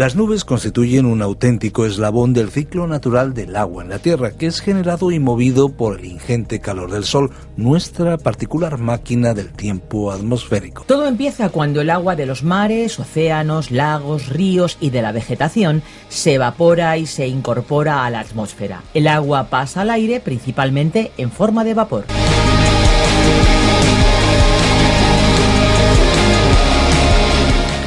Las nubes constituyen un auténtico eslabón del ciclo natural del agua en la Tierra, que es generado y movido por el ingente calor del Sol, nuestra particular máquina del tiempo atmosférico. Todo empieza cuando el agua de los mares, océanos, lagos, ríos y de la vegetación se evapora y se incorpora a la atmósfera. El agua pasa al aire principalmente en forma de vapor.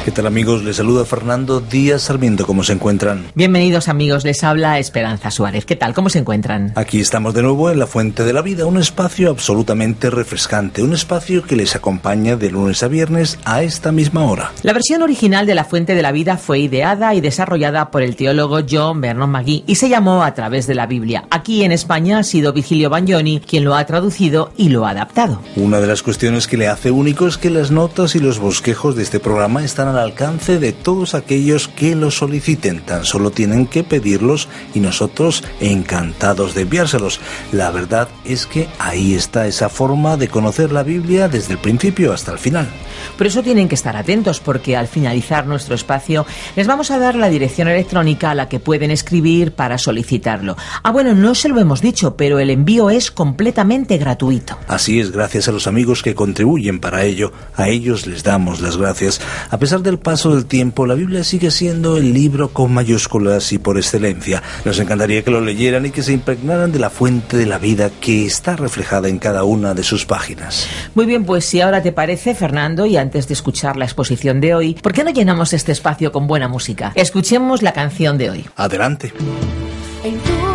¿Qué tal amigos? Les saluda Fernando Díaz Sarmiento. ¿Cómo se encuentran? Bienvenidos amigos, les habla Esperanza Suárez. ¿Qué tal? ¿Cómo se encuentran? Aquí estamos de nuevo en La Fuente de la Vida, un espacio absolutamente refrescante, un espacio que les acompaña de lunes a viernes a esta misma hora. La versión original de La Fuente de la Vida fue ideada y desarrollada por el teólogo John Vernon McGee y se llamó A través de la Biblia. Aquí en España ha sido Vigilio Bagnoni quien lo ha traducido y lo ha adaptado. Una de las cuestiones que le hace único es que las notas y los bosquejos de este programa están al alcance de todos aquellos que lo soliciten. Tan solo tienen que pedirlos y nosotros encantados de enviárselos. La verdad es que ahí está esa forma de conocer la Biblia desde el principio hasta el final. Por eso tienen que estar atentos porque al finalizar nuestro espacio les vamos a dar la dirección electrónica a la que pueden escribir para solicitarlo. Ah, bueno, no se lo hemos dicho, pero el envío es completamente gratuito. Así es, gracias a los amigos que contribuyen para ello. A ellos les damos las gracias. A pesar del paso del tiempo, la Biblia sigue siendo el libro con mayúsculas y por excelencia. Nos encantaría que lo leyeran y que se impregnaran de la fuente de la vida que está reflejada en cada una de sus páginas. Muy bien, pues si ahora te parece, Fernando, y antes de escuchar la exposición de hoy, ¿por qué no llenamos este espacio con buena música? Escuchemos la canción de hoy. Adelante. En tu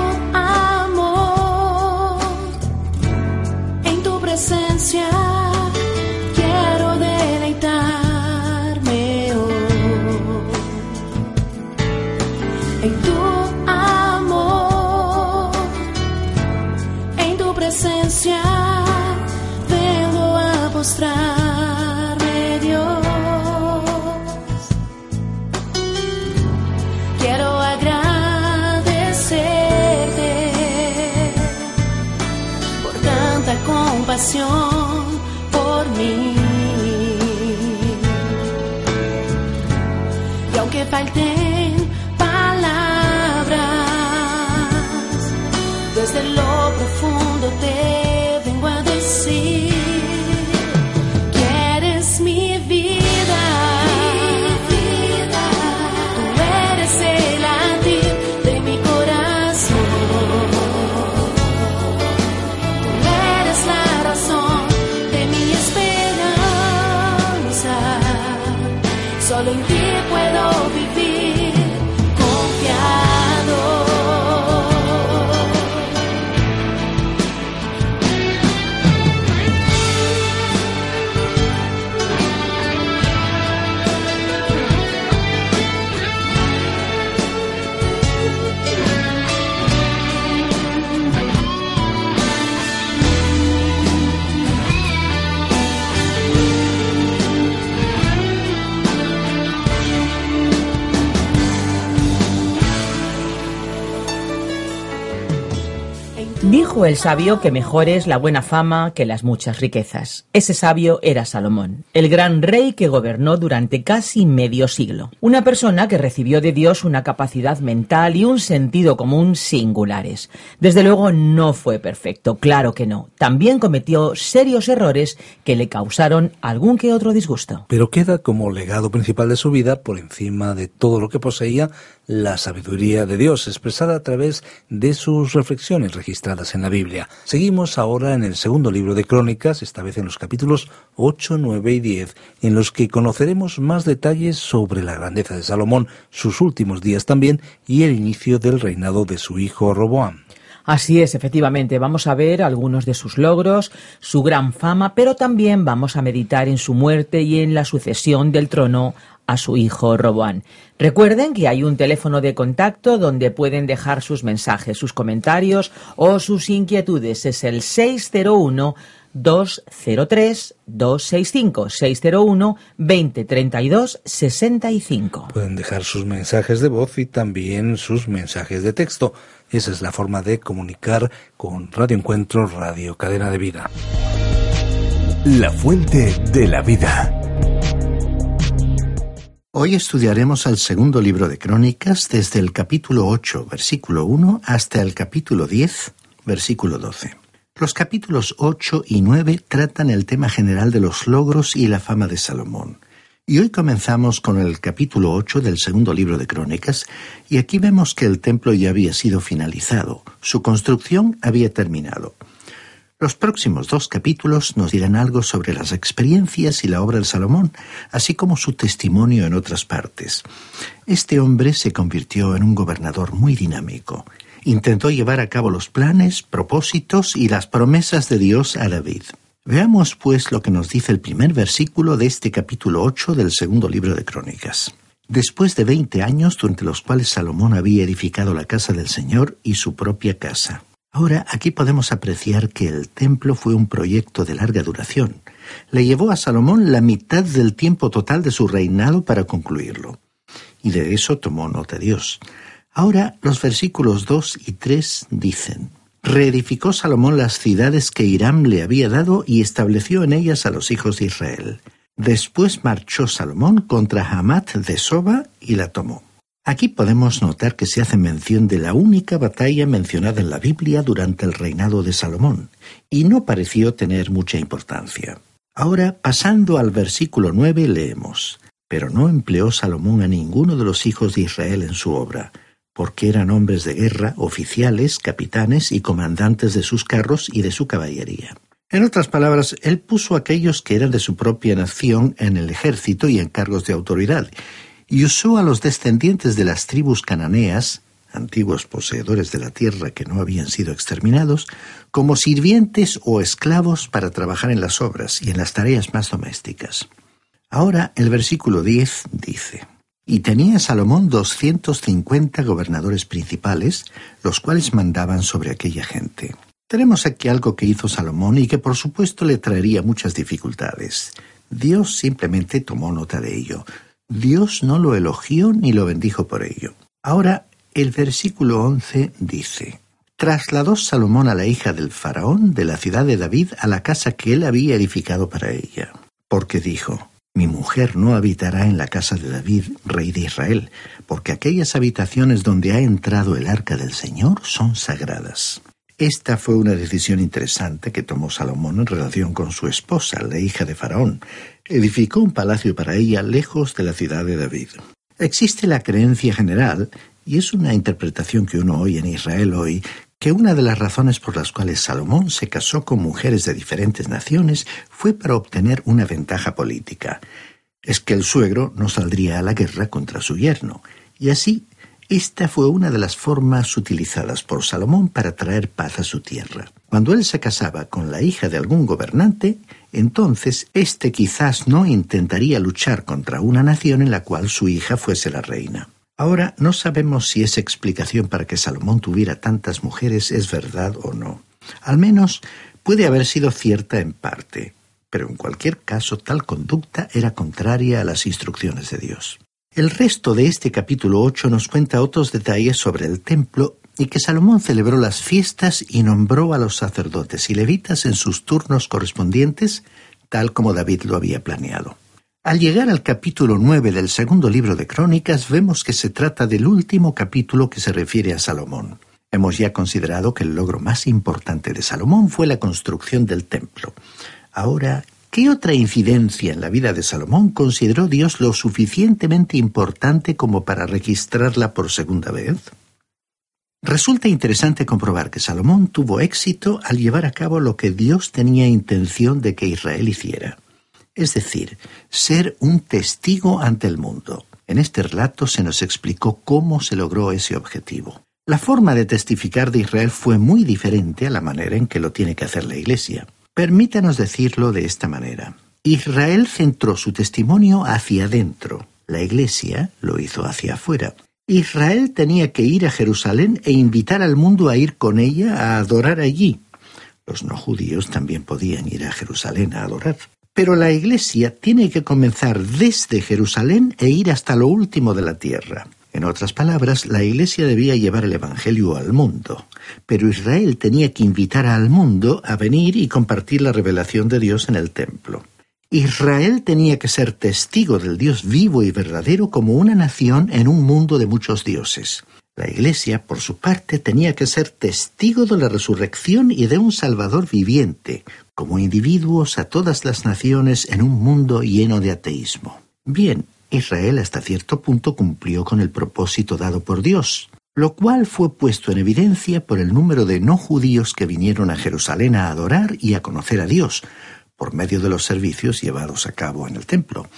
mostrar. El sabio que mejor es la buena fama que las muchas riquezas. Ese sabio era Salomón, el gran rey que gobernó durante casi medio siglo. Una persona que recibió de Dios una capacidad mental y un sentido común singulares. Desde luego no fue perfecto, claro que no. También cometió serios errores que le causaron algún que otro disgusto. Pero queda como legado principal de su vida, por encima de todo lo que poseía, la sabiduría de Dios, expresada a través de sus reflexiones registradas en la Biblia. Seguimos ahora en el segundo libro de Crónicas, esta vez en los capítulos 8, 9 y 10, en los que conoceremos más detalles sobre la grandeza de Salomón, sus últimos días también y el inicio del reinado de su hijo Roboam. Así es, efectivamente. Vamos a ver algunos de sus logros, su gran fama, pero también vamos a meditar en su muerte y en la sucesión del trono a su hijo Roboán. Recuerden que hay un teléfono de contacto donde pueden dejar sus mensajes, sus comentarios o sus inquietudes. Es el 601 203 265 601 2032 65. Pueden dejar sus mensajes de voz y también sus mensajes de texto. Esa es la forma de comunicar con Radio Encuentro, Radio Cadena de Vida. La fuente de la vida. Hoy estudiaremos el segundo libro de Crónicas desde el capítulo 8, versículo 1 hasta el capítulo 10, versículo 12. Los capítulos 8 y 9 tratan el tema general de los logros y la fama de Salomón. Y hoy comenzamos con el capítulo 8 del segundo libro de Crónicas, y aquí vemos que el templo ya había sido finalizado, su construcción había terminado. Los próximos dos capítulos nos dirán algo sobre las experiencias y la obra de Salomón, así como su testimonio en otras partes. Este hombre se convirtió en un gobernador muy dinámico intentó llevar a cabo los planes, propósitos y las promesas de Dios a David. Veamos pues lo que nos dice el primer versículo de este capítulo 8 del segundo libro de Crónicas. Después de veinte años durante los cuales Salomón había edificado la casa del Señor y su propia casa. Ahora aquí podemos apreciar que el templo fue un proyecto de larga duración. Le llevó a Salomón la mitad del tiempo total de su reinado para concluirlo. Y de eso tomó nota Dios. Ahora los versículos 2 y 3 dicen, Reedificó Salomón las ciudades que Hiram le había dado y estableció en ellas a los hijos de Israel. Después marchó Salomón contra Hamat de Soba y la tomó. Aquí podemos notar que se hace mención de la única batalla mencionada en la Biblia durante el reinado de Salomón, y no pareció tener mucha importancia. Ahora, pasando al versículo 9, leemos, Pero no empleó Salomón a ninguno de los hijos de Israel en su obra, porque eran hombres de guerra, oficiales, capitanes y comandantes de sus carros y de su caballería. En otras palabras, él puso a aquellos que eran de su propia nación en el ejército y en cargos de autoridad, y usó a los descendientes de las tribus cananeas, antiguos poseedores de la tierra que no habían sido exterminados, como sirvientes o esclavos para trabajar en las obras y en las tareas más domésticas. Ahora el versículo 10 dice, y tenía Salomón doscientos cincuenta gobernadores principales, los cuales mandaban sobre aquella gente. Tenemos aquí algo que hizo Salomón y que por supuesto le traería muchas dificultades. Dios simplemente tomó nota de ello. Dios no lo elogió ni lo bendijo por ello. Ahora, el versículo 11 dice, Trasladó Salomón a la hija del faraón de la ciudad de David a la casa que él había edificado para ella, porque dijo, mi mujer no habitará en la casa de David, rey de Israel, porque aquellas habitaciones donde ha entrado el arca del Señor son sagradas. Esta fue una decisión interesante que tomó Salomón en relación con su esposa, la hija de Faraón. Edificó un palacio para ella lejos de la ciudad de David. Existe la creencia general, y es una interpretación que uno oye en Israel hoy, que una de las razones por las cuales Salomón se casó con mujeres de diferentes naciones fue para obtener una ventaja política. Es que el suegro no saldría a la guerra contra su yerno, y así esta fue una de las formas utilizadas por Salomón para traer paz a su tierra. Cuando él se casaba con la hija de algún gobernante, entonces éste quizás no intentaría luchar contra una nación en la cual su hija fuese la reina. Ahora no sabemos si esa explicación para que Salomón tuviera tantas mujeres es verdad o no. Al menos puede haber sido cierta en parte, pero en cualquier caso tal conducta era contraria a las instrucciones de Dios. El resto de este capítulo 8 nos cuenta otros detalles sobre el templo y que Salomón celebró las fiestas y nombró a los sacerdotes y levitas en sus turnos correspondientes, tal como David lo había planeado. Al llegar al capítulo 9 del segundo libro de Crónicas, vemos que se trata del último capítulo que se refiere a Salomón. Hemos ya considerado que el logro más importante de Salomón fue la construcción del templo. Ahora, ¿qué otra incidencia en la vida de Salomón consideró Dios lo suficientemente importante como para registrarla por segunda vez? Resulta interesante comprobar que Salomón tuvo éxito al llevar a cabo lo que Dios tenía intención de que Israel hiciera es decir, ser un testigo ante el mundo. En este relato se nos explicó cómo se logró ese objetivo. La forma de testificar de Israel fue muy diferente a la manera en que lo tiene que hacer la Iglesia. Permítanos decirlo de esta manera. Israel centró su testimonio hacia adentro, la Iglesia lo hizo hacia afuera. Israel tenía que ir a Jerusalén e invitar al mundo a ir con ella a adorar allí. Los no judíos también podían ir a Jerusalén a adorar. Pero la Iglesia tiene que comenzar desde Jerusalén e ir hasta lo último de la tierra. En otras palabras, la Iglesia debía llevar el Evangelio al mundo, pero Israel tenía que invitar al mundo a venir y compartir la revelación de Dios en el templo. Israel tenía que ser testigo del Dios vivo y verdadero como una nación en un mundo de muchos dioses. La Iglesia, por su parte, tenía que ser testigo de la resurrección y de un Salvador viviente, como individuos a todas las naciones en un mundo lleno de ateísmo. Bien, Israel hasta cierto punto cumplió con el propósito dado por Dios, lo cual fue puesto en evidencia por el número de no judíos que vinieron a Jerusalén a adorar y a conocer a Dios, por medio de los servicios llevados a cabo en el templo.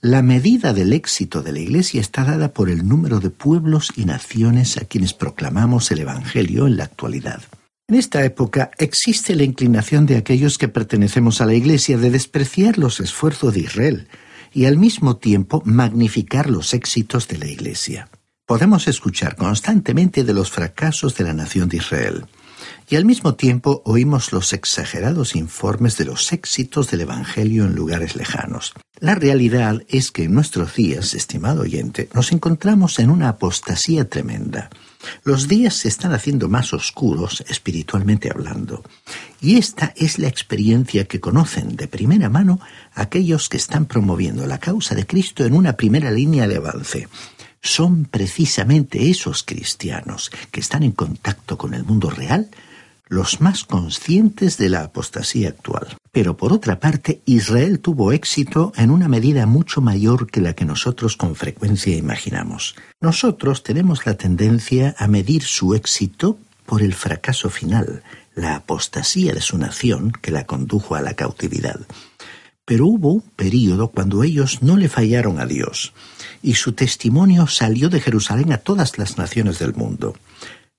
La medida del éxito de la Iglesia está dada por el número de pueblos y naciones a quienes proclamamos el Evangelio en la actualidad. En esta época existe la inclinación de aquellos que pertenecemos a la Iglesia de despreciar los esfuerzos de Israel y al mismo tiempo magnificar los éxitos de la Iglesia. Podemos escuchar constantemente de los fracasos de la nación de Israel y al mismo tiempo oímos los exagerados informes de los éxitos del Evangelio en lugares lejanos. La realidad es que en nuestros días, estimado oyente, nos encontramos en una apostasía tremenda. Los días se están haciendo más oscuros espiritualmente hablando, y esta es la experiencia que conocen de primera mano aquellos que están promoviendo la causa de Cristo en una primera línea de avance. Son precisamente esos cristianos que están en contacto con el mundo real los más conscientes de la apostasía actual. Pero por otra parte, Israel tuvo éxito en una medida mucho mayor que la que nosotros con frecuencia imaginamos. Nosotros tenemos la tendencia a medir su éxito por el fracaso final, la apostasía de su nación que la condujo a la cautividad. Pero hubo un período cuando ellos no le fallaron a Dios, y su testimonio salió de Jerusalén a todas las naciones del mundo.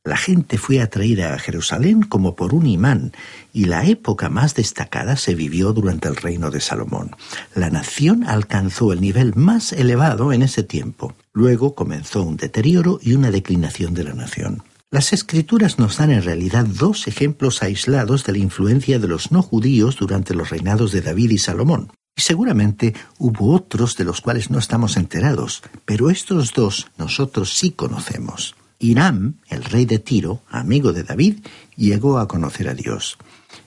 La gente fue atraída a Jerusalén como por un imán, y la época más destacada se vivió durante el reino de Salomón. La nación alcanzó el nivel más elevado en ese tiempo. Luego comenzó un deterioro y una declinación de la nación. Las escrituras nos dan en realidad dos ejemplos aislados de la influencia de los no judíos durante los reinados de David y Salomón. Y seguramente hubo otros de los cuales no estamos enterados, pero estos dos nosotros sí conocemos. Hiram, el rey de Tiro, amigo de David, llegó a conocer a Dios.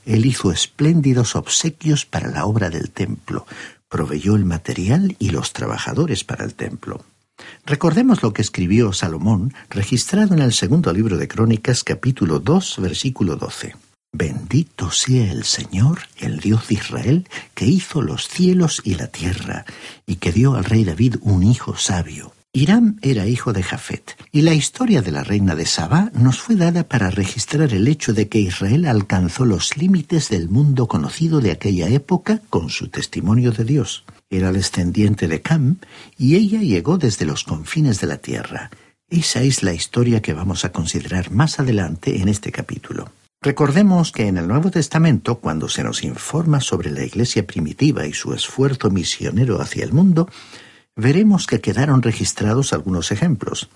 Él hizo espléndidos obsequios para la obra del templo, proveyó el material y los trabajadores para el templo. Recordemos lo que escribió Salomón, registrado en el segundo libro de Crónicas, capítulo 2, versículo 12. Bendito sea el Señor, el Dios de Israel, que hizo los cielos y la tierra, y que dio al rey David un hijo sabio Irán era hijo de Jafet, y la historia de la reina de Sabá nos fue dada para registrar el hecho de que Israel alcanzó los límites del mundo conocido de aquella época con su testimonio de Dios. Era descendiente de Cam, y ella llegó desde los confines de la tierra. Esa es la historia que vamos a considerar más adelante en este capítulo. Recordemos que en el Nuevo Testamento, cuando se nos informa sobre la iglesia primitiva y su esfuerzo misionero hacia el mundo, veremos que quedaron registrados algunos ejemplos.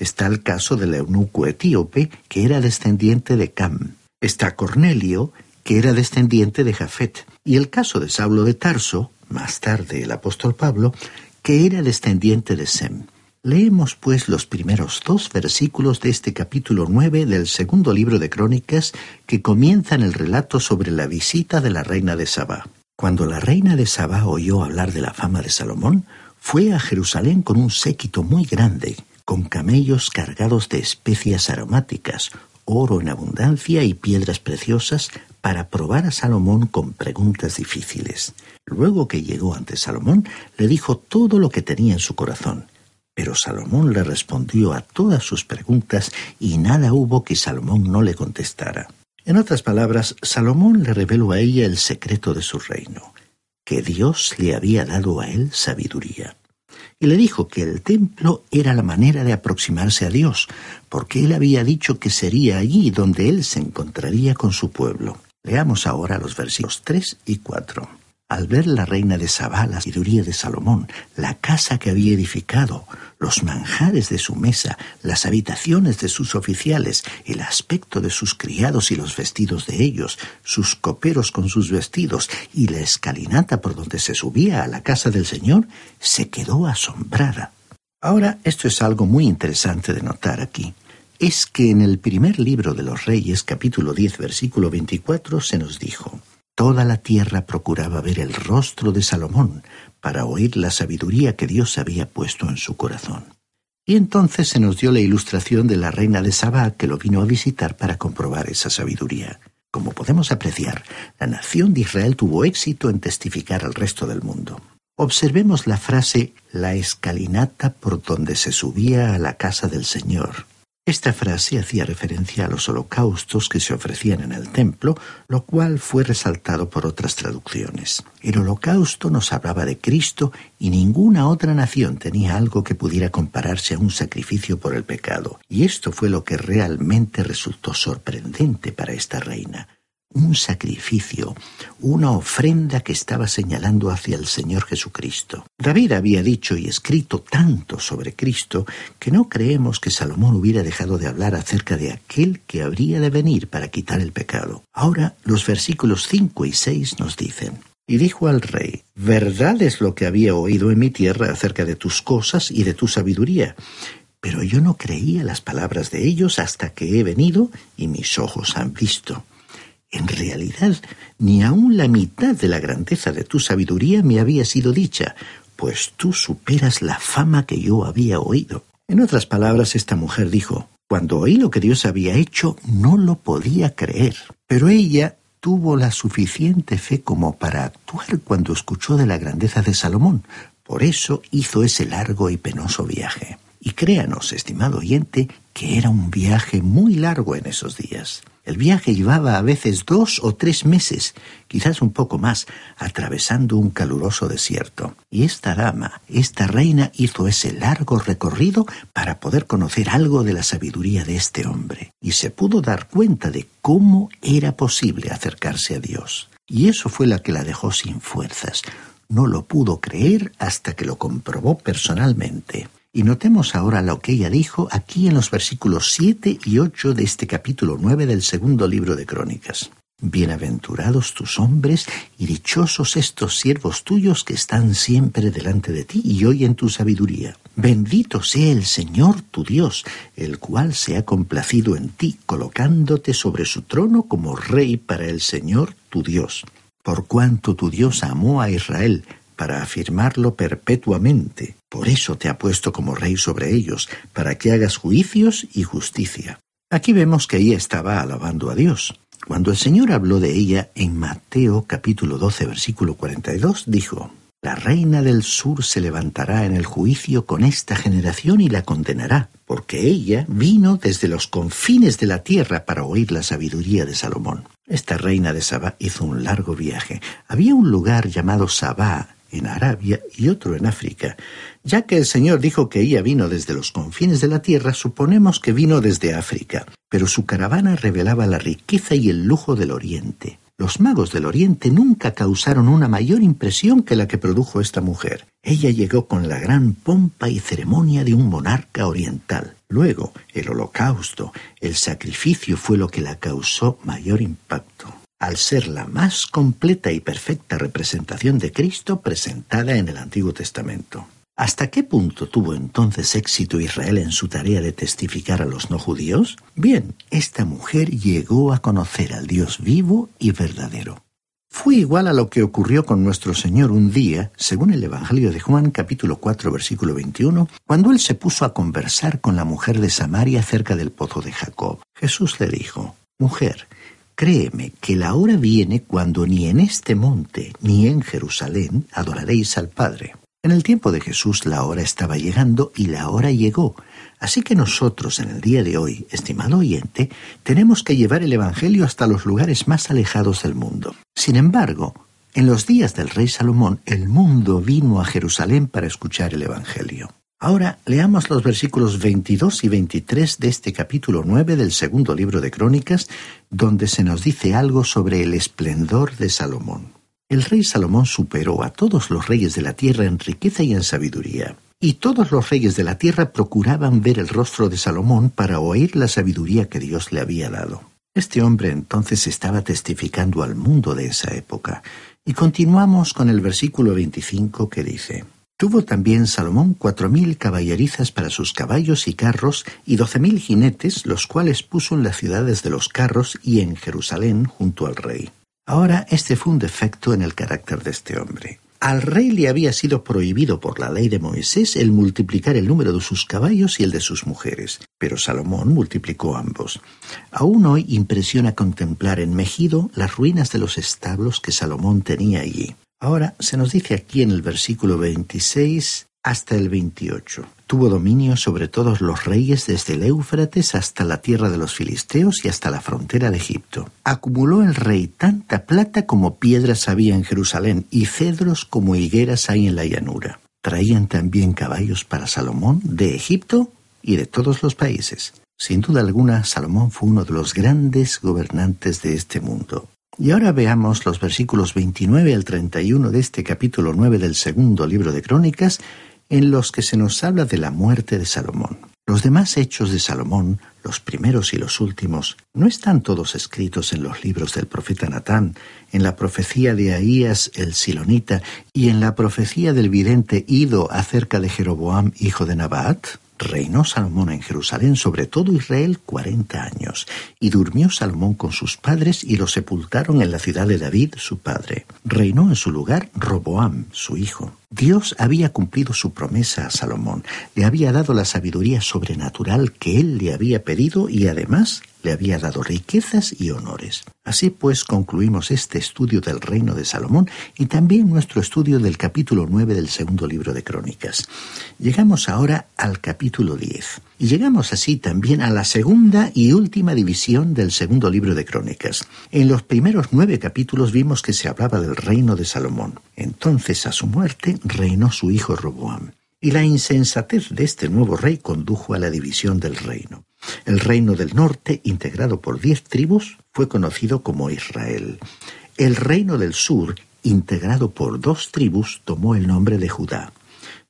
Está el caso del eunuco etíope, que era descendiente de Cam. Está Cornelio, que era descendiente de Jafet. Y el caso de Saulo de Tarso, más tarde el apóstol Pablo, que era descendiente de Sem. Leemos pues los primeros dos versículos de este capítulo nueve del segundo libro de Crónicas que comienzan el relato sobre la visita de la reina de Sabá. Cuando la reina de Sabá oyó hablar de la fama de Salomón, fue a Jerusalén con un séquito muy grande, con camellos cargados de especias aromáticas, oro en abundancia y piedras preciosas para probar a Salomón con preguntas difíciles. Luego que llegó ante Salomón, le dijo todo lo que tenía en su corazón. Pero Salomón le respondió a todas sus preguntas y nada hubo que Salomón no le contestara. En otras palabras, Salomón le reveló a ella el secreto de su reino que Dios le había dado a él sabiduría. y le dijo que el templo era la manera de aproximarse a Dios, porque él había dicho que sería allí donde él se encontraría con su pueblo. Leamos ahora los versículos 3 y 4. Al ver la reina de Sabá la sabiduría de Salomón, la casa que había edificado, los manjares de su mesa, las habitaciones de sus oficiales, el aspecto de sus criados y los vestidos de ellos, sus coperos con sus vestidos y la escalinata por donde se subía a la casa del Señor, se quedó asombrada. Ahora, esto es algo muy interesante de notar aquí. Es que en el primer libro de los Reyes, capítulo 10, versículo 24, se nos dijo, Toda la tierra procuraba ver el rostro de Salomón para oír la sabiduría que Dios había puesto en su corazón. Y entonces se nos dio la ilustración de la reina de Sabá que lo vino a visitar para comprobar esa sabiduría. Como podemos apreciar, la nación de Israel tuvo éxito en testificar al resto del mundo. Observemos la frase la escalinata por donde se subía a la casa del Señor. Esta frase hacía referencia a los holocaustos que se ofrecían en el templo, lo cual fue resaltado por otras traducciones. El holocausto nos hablaba de Cristo y ninguna otra nación tenía algo que pudiera compararse a un sacrificio por el pecado. Y esto fue lo que realmente resultó sorprendente para esta reina un sacrificio, una ofrenda que estaba señalando hacia el Señor Jesucristo. David había dicho y escrito tanto sobre Cristo que no creemos que Salomón hubiera dejado de hablar acerca de aquel que habría de venir para quitar el pecado. Ahora los versículos 5 y 6 nos dicen, y dijo al rey, Verdad es lo que había oído en mi tierra acerca de tus cosas y de tu sabiduría, pero yo no creía las palabras de ellos hasta que he venido y mis ojos han visto. En realidad, ni aun la mitad de la grandeza de tu sabiduría me había sido dicha, pues tú superas la fama que yo había oído. En otras palabras, esta mujer dijo, cuando oí lo que Dios había hecho, no lo podía creer. Pero ella tuvo la suficiente fe como para actuar cuando escuchó de la grandeza de Salomón. Por eso hizo ese largo y penoso viaje. Y créanos, estimado oyente, que era un viaje muy largo en esos días. El viaje llevaba a veces dos o tres meses, quizás un poco más, atravesando un caluroso desierto. Y esta dama, esta reina, hizo ese largo recorrido para poder conocer algo de la sabiduría de este hombre. Y se pudo dar cuenta de cómo era posible acercarse a Dios. Y eso fue la que la dejó sin fuerzas. No lo pudo creer hasta que lo comprobó personalmente. Y notemos ahora lo que ella dijo aquí en los versículos 7 y 8 de este capítulo 9 del segundo libro de Crónicas. Bienaventurados tus hombres y dichosos estos siervos tuyos que están siempre delante de ti y oyen tu sabiduría. Bendito sea el Señor tu Dios, el cual se ha complacido en ti, colocándote sobre su trono como rey para el Señor tu Dios. Por cuanto tu Dios amó a Israel, para afirmarlo perpetuamente. Por eso te ha puesto como rey sobre ellos, para que hagas juicios y justicia. Aquí vemos que ella estaba alabando a Dios. Cuando el Señor habló de ella en Mateo capítulo 12 versículo 42, dijo, La reina del sur se levantará en el juicio con esta generación y la condenará, porque ella vino desde los confines de la tierra para oír la sabiduría de Salomón. Esta reina de Sabá hizo un largo viaje. Había un lugar llamado Sabá en Arabia y otro en África. Ya que el Señor dijo que ella vino desde los confines de la tierra, suponemos que vino desde África, pero su caravana revelaba la riqueza y el lujo del Oriente. Los magos del Oriente nunca causaron una mayor impresión que la que produjo esta mujer. Ella llegó con la gran pompa y ceremonia de un monarca oriental. Luego, el holocausto, el sacrificio fue lo que la causó mayor impacto al ser la más completa y perfecta representación de Cristo presentada en el Antiguo Testamento. ¿Hasta qué punto tuvo entonces éxito Israel en su tarea de testificar a los no judíos? Bien, esta mujer llegó a conocer al Dios vivo y verdadero. Fue igual a lo que ocurrió con nuestro Señor un día, según el Evangelio de Juan capítulo 4 versículo 21, cuando él se puso a conversar con la mujer de Samaria cerca del pozo de Jacob. Jesús le dijo, Mujer, Créeme que la hora viene cuando ni en este monte ni en Jerusalén adoraréis al Padre. En el tiempo de Jesús la hora estaba llegando y la hora llegó. Así que nosotros en el día de hoy, estimado oyente, tenemos que llevar el Evangelio hasta los lugares más alejados del mundo. Sin embargo, En los días del rey Salomón, el mundo vino a Jerusalén para escuchar el Evangelio. Ahora leamos los versículos 22 y 23 de este capítulo 9 del segundo libro de Crónicas, donde se nos dice algo sobre el esplendor de Salomón. El rey Salomón superó a todos los reyes de la tierra en riqueza y en sabiduría. Y todos los reyes de la tierra procuraban ver el rostro de Salomón para oír la sabiduría que Dios le había dado. Este hombre entonces estaba testificando al mundo de esa época. Y continuamos con el versículo 25 que dice, Tuvo también Salomón cuatro mil caballerizas para sus caballos y carros y doce mil jinetes, los cuales puso en las ciudades de los carros y en Jerusalén junto al rey. Ahora este fue un defecto en el carácter de este hombre. Al rey le había sido prohibido por la ley de Moisés el multiplicar el número de sus caballos y el de sus mujeres, pero Salomón multiplicó ambos. Aún hoy impresiona contemplar en Mejido las ruinas de los establos que Salomón tenía allí. Ahora se nos dice aquí en el versículo 26 hasta el 28. Tuvo dominio sobre todos los reyes desde el Éufrates hasta la tierra de los filisteos y hasta la frontera de Egipto. Acumuló el rey tanta plata como piedras había en Jerusalén y cedros como higueras hay en la llanura. Traían también caballos para Salomón de Egipto y de todos los países. Sin duda alguna, Salomón fue uno de los grandes gobernantes de este mundo. Y ahora veamos los versículos 29 al 31 de este capítulo 9 del segundo libro de Crónicas, en los que se nos habla de la muerte de Salomón. Los demás hechos de Salomón, los primeros y los últimos, no están todos escritos en los libros del profeta Natán, en la profecía de Ahías el Silonita y en la profecía del vidente Ido acerca de Jeroboam, hijo de Nabat. Reinó Salomón en Jerusalén sobre todo Israel cuarenta años, y durmió Salomón con sus padres y lo sepultaron en la ciudad de David, su padre. Reinó en su lugar Roboam, su hijo. Dios había cumplido su promesa a Salomón, le había dado la sabiduría sobrenatural que él le había pedido y además le había dado riquezas y honores. Así pues concluimos este estudio del reino de Salomón y también nuestro estudio del capítulo 9 del segundo libro de Crónicas. Llegamos ahora al capítulo 10 y llegamos así también a la segunda y última división del segundo libro de Crónicas. En los primeros nueve capítulos vimos que se hablaba del reino de Salomón. Entonces a su muerte reinó su hijo Roboam y la insensatez de este nuevo rey condujo a la división del reino. El reino del norte, integrado por diez tribus, fue conocido como Israel. El reino del sur, integrado por dos tribus, tomó el nombre de Judá.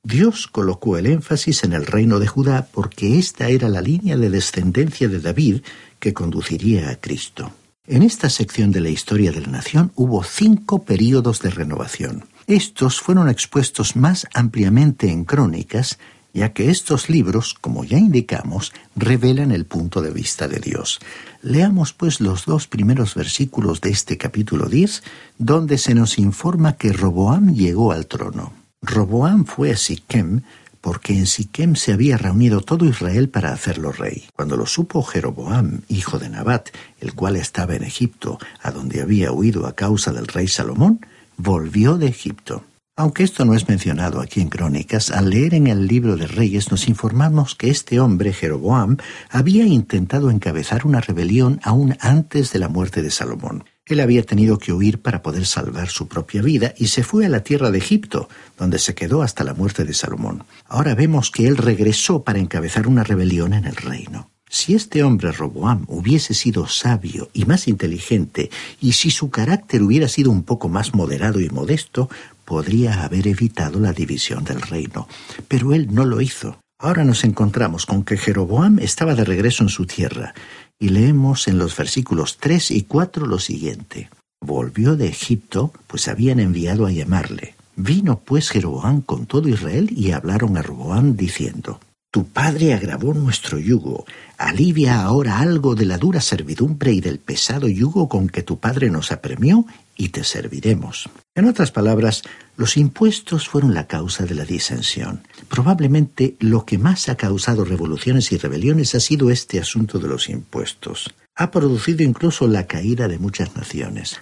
Dios colocó el énfasis en el reino de Judá porque esta era la línea de descendencia de David que conduciría a Cristo. En esta sección de la historia de la nación hubo cinco períodos de renovación. Estos fueron expuestos más ampliamente en crónicas ya que estos libros, como ya indicamos, revelan el punto de vista de Dios. Leamos pues los dos primeros versículos de este capítulo 10, donde se nos informa que Roboam llegó al trono. Roboam fue a Siquem porque en Siquem se había reunido todo Israel para hacerlo rey. Cuando lo supo Jeroboam, hijo de Nabat, el cual estaba en Egipto, a donde había huido a causa del rey Salomón, volvió de Egipto. Aunque esto no es mencionado aquí en Crónicas, al leer en el libro de Reyes nos informamos que este hombre, Jeroboam, había intentado encabezar una rebelión aún antes de la muerte de Salomón. Él había tenido que huir para poder salvar su propia vida y se fue a la tierra de Egipto, donde se quedó hasta la muerte de Salomón. Ahora vemos que él regresó para encabezar una rebelión en el reino. Si este hombre Roboam hubiese sido sabio y más inteligente, y si su carácter hubiera sido un poco más moderado y modesto, podría haber evitado la división del reino, pero él no lo hizo. Ahora nos encontramos con que Jeroboam estaba de regreso en su tierra, y leemos en los versículos 3 y 4 lo siguiente. Volvió de Egipto, pues habían enviado a llamarle. Vino pues Jeroboam con todo Israel y hablaron a Roboam diciendo, Tu padre agravó nuestro yugo, alivia ahora algo de la dura servidumbre y del pesado yugo con que tu padre nos apremió y te serviremos. En otras palabras, los impuestos fueron la causa de la disensión. Probablemente lo que más ha causado revoluciones y rebeliones ha sido este asunto de los impuestos. Ha producido incluso la caída de muchas naciones.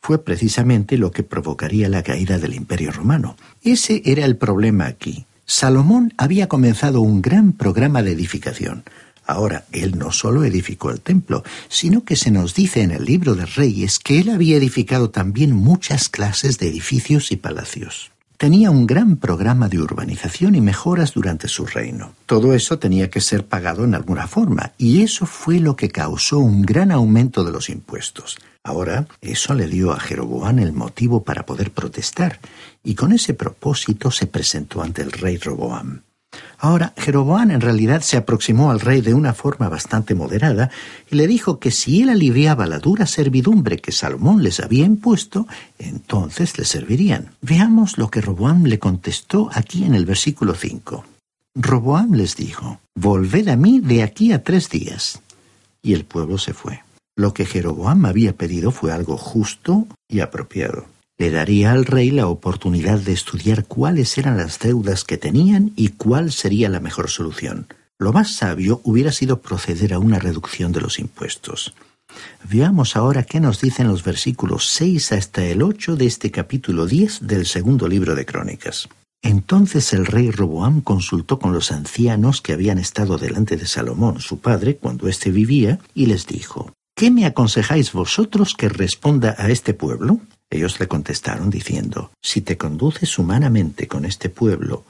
Fue precisamente lo que provocaría la caída del Imperio Romano. Ese era el problema aquí. Salomón había comenzado un gran programa de edificación. Ahora, él no solo edificó el templo, sino que se nos dice en el libro de Reyes que él había edificado también muchas clases de edificios y palacios. Tenía un gran programa de urbanización y mejoras durante su reino. Todo eso tenía que ser pagado en alguna forma, y eso fue lo que causó un gran aumento de los impuestos. Ahora, eso le dio a Jeroboam el motivo para poder protestar, y con ese propósito se presentó ante el rey Roboam. Ahora, Jeroboam en realidad se aproximó al rey de una forma bastante moderada y le dijo que si él aliviaba la dura servidumbre que Salomón les había impuesto, entonces le servirían. Veamos lo que Roboam le contestó aquí en el versículo 5. Roboam les dijo, Volved a mí de aquí a tres días. Y el pueblo se fue. Lo que Jeroboam había pedido fue algo justo y apropiado le daría al rey la oportunidad de estudiar cuáles eran las deudas que tenían y cuál sería la mejor solución. Lo más sabio hubiera sido proceder a una reducción de los impuestos. Veamos ahora qué nos dicen los versículos 6 hasta el 8 de este capítulo 10 del segundo libro de Crónicas. Entonces el rey Roboam consultó con los ancianos que habían estado delante de Salomón, su padre, cuando éste vivía, y les dijo, ¿Qué me aconsejáis vosotros que responda a este pueblo? Ellos le contestaron diciendo, Si te conduces humanamente con este pueblo,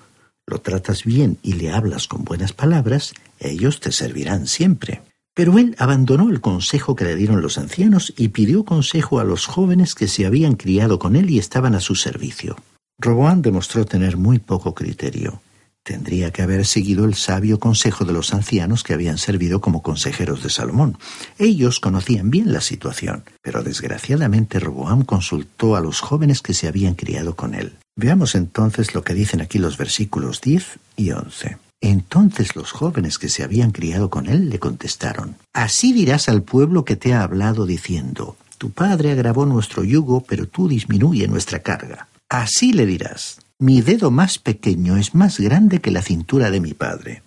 lo tratas bien y le hablas con buenas palabras, ellos te servirán siempre. Pero él abandonó el consejo que le dieron los ancianos y pidió consejo a los jóvenes que se habían criado con él y estaban a su servicio. Roboán demostró tener muy poco criterio. Tendría que haber seguido el sabio consejo de los ancianos que habían servido como consejeros de Salomón. Ellos conocían bien la situación, pero desgraciadamente Roboam consultó a los jóvenes que se habían criado con él. Veamos entonces lo que dicen aquí los versículos 10 y 11. Entonces los jóvenes que se habían criado con él le contestaron, Así dirás al pueblo que te ha hablado diciendo, Tu padre agravó nuestro yugo, pero tú disminuye nuestra carga. Así le dirás, mi dedo más pequeño es más grande que la cintura de mi padre.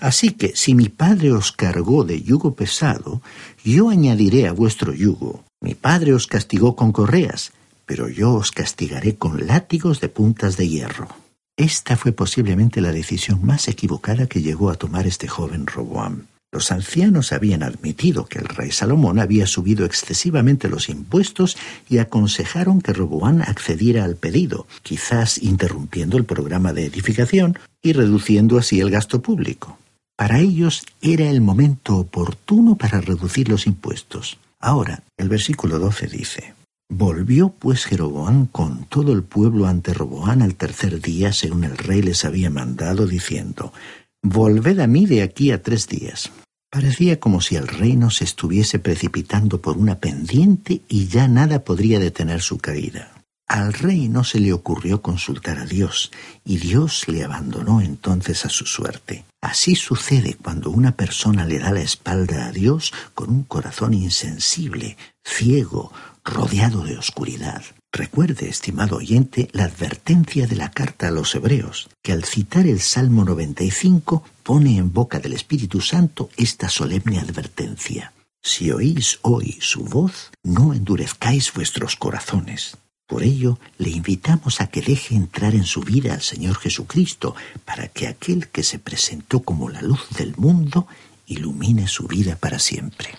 Así que si mi padre os cargó de yugo pesado, yo añadiré a vuestro yugo. Mi padre os castigó con correas, pero yo os castigaré con látigos de puntas de hierro. Esta fue posiblemente la decisión más equivocada que llegó a tomar este joven Roboam. Los ancianos habían admitido que el rey Salomón había subido excesivamente los impuestos y aconsejaron que Roboán accediera al pedido, quizás interrumpiendo el programa de edificación y reduciendo así el gasto público. Para ellos era el momento oportuno para reducir los impuestos. Ahora, el versículo 12 dice, Volvió pues Jeroboán con todo el pueblo ante Roboán al tercer día, según el rey les había mandado, diciendo, Volved a mí de aquí a tres días. Parecía como si el reino se estuviese precipitando por una pendiente y ya nada podría detener su caída. Al rey no se le ocurrió consultar a Dios, y Dios le abandonó entonces a su suerte. Así sucede cuando una persona le da la espalda a Dios con un corazón insensible, ciego, rodeado de oscuridad. Recuerde, estimado oyente, la advertencia de la carta a los hebreos, que al citar el Salmo 95 pone en boca del Espíritu Santo esta solemne advertencia. Si oís hoy su voz, no endurezcáis vuestros corazones. Por ello, le invitamos a que deje entrar en su vida al Señor Jesucristo, para que aquel que se presentó como la luz del mundo ilumine su vida para siempre.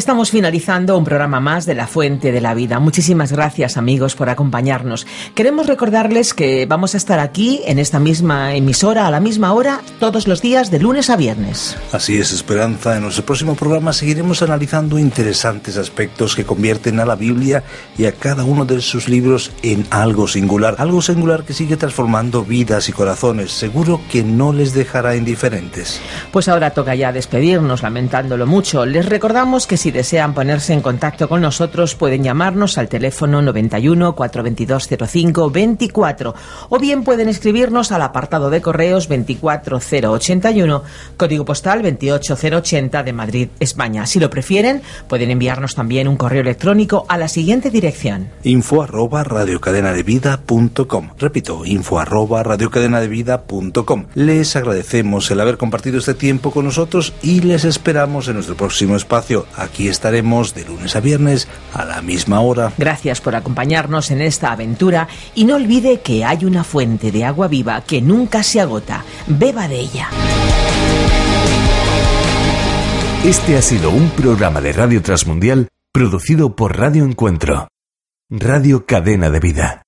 Estamos finalizando un programa más de La Fuente de la Vida. Muchísimas gracias amigos por acompañarnos. Queremos recordarles que vamos a estar aquí en esta misma emisora a la misma hora todos los días de lunes a viernes. Así es, Esperanza. En nuestro próximo programa seguiremos analizando interesantes aspectos que convierten a la Biblia y a cada uno de sus libros en algo singular. Algo singular que sigue transformando vidas y corazones. Seguro que no les dejará indiferentes. Pues ahora toca ya despedirnos, lamentándolo mucho. Les recordamos que si desean ponerse en contacto con nosotros pueden llamarnos al teléfono 91 422 05 24 o bien pueden escribirnos al apartado de correos 24081, código postal 28080 de Madrid, España. Si lo prefieren, pueden enviarnos también un correo electrónico a la siguiente dirección. Info arroba radiocadenadevida.com. Repito, info arroba radiocadenadevida.com. Les agradecemos el haber compartido este tiempo con nosotros y les esperamos en nuestro próximo espacio aquí Aquí estaremos de lunes a viernes a la misma hora. Gracias por acompañarnos en esta aventura y no olvide que hay una fuente de agua viva que nunca se agota. Beba de ella. Este ha sido un programa de Radio Transmundial producido por Radio Encuentro, Radio Cadena de Vida.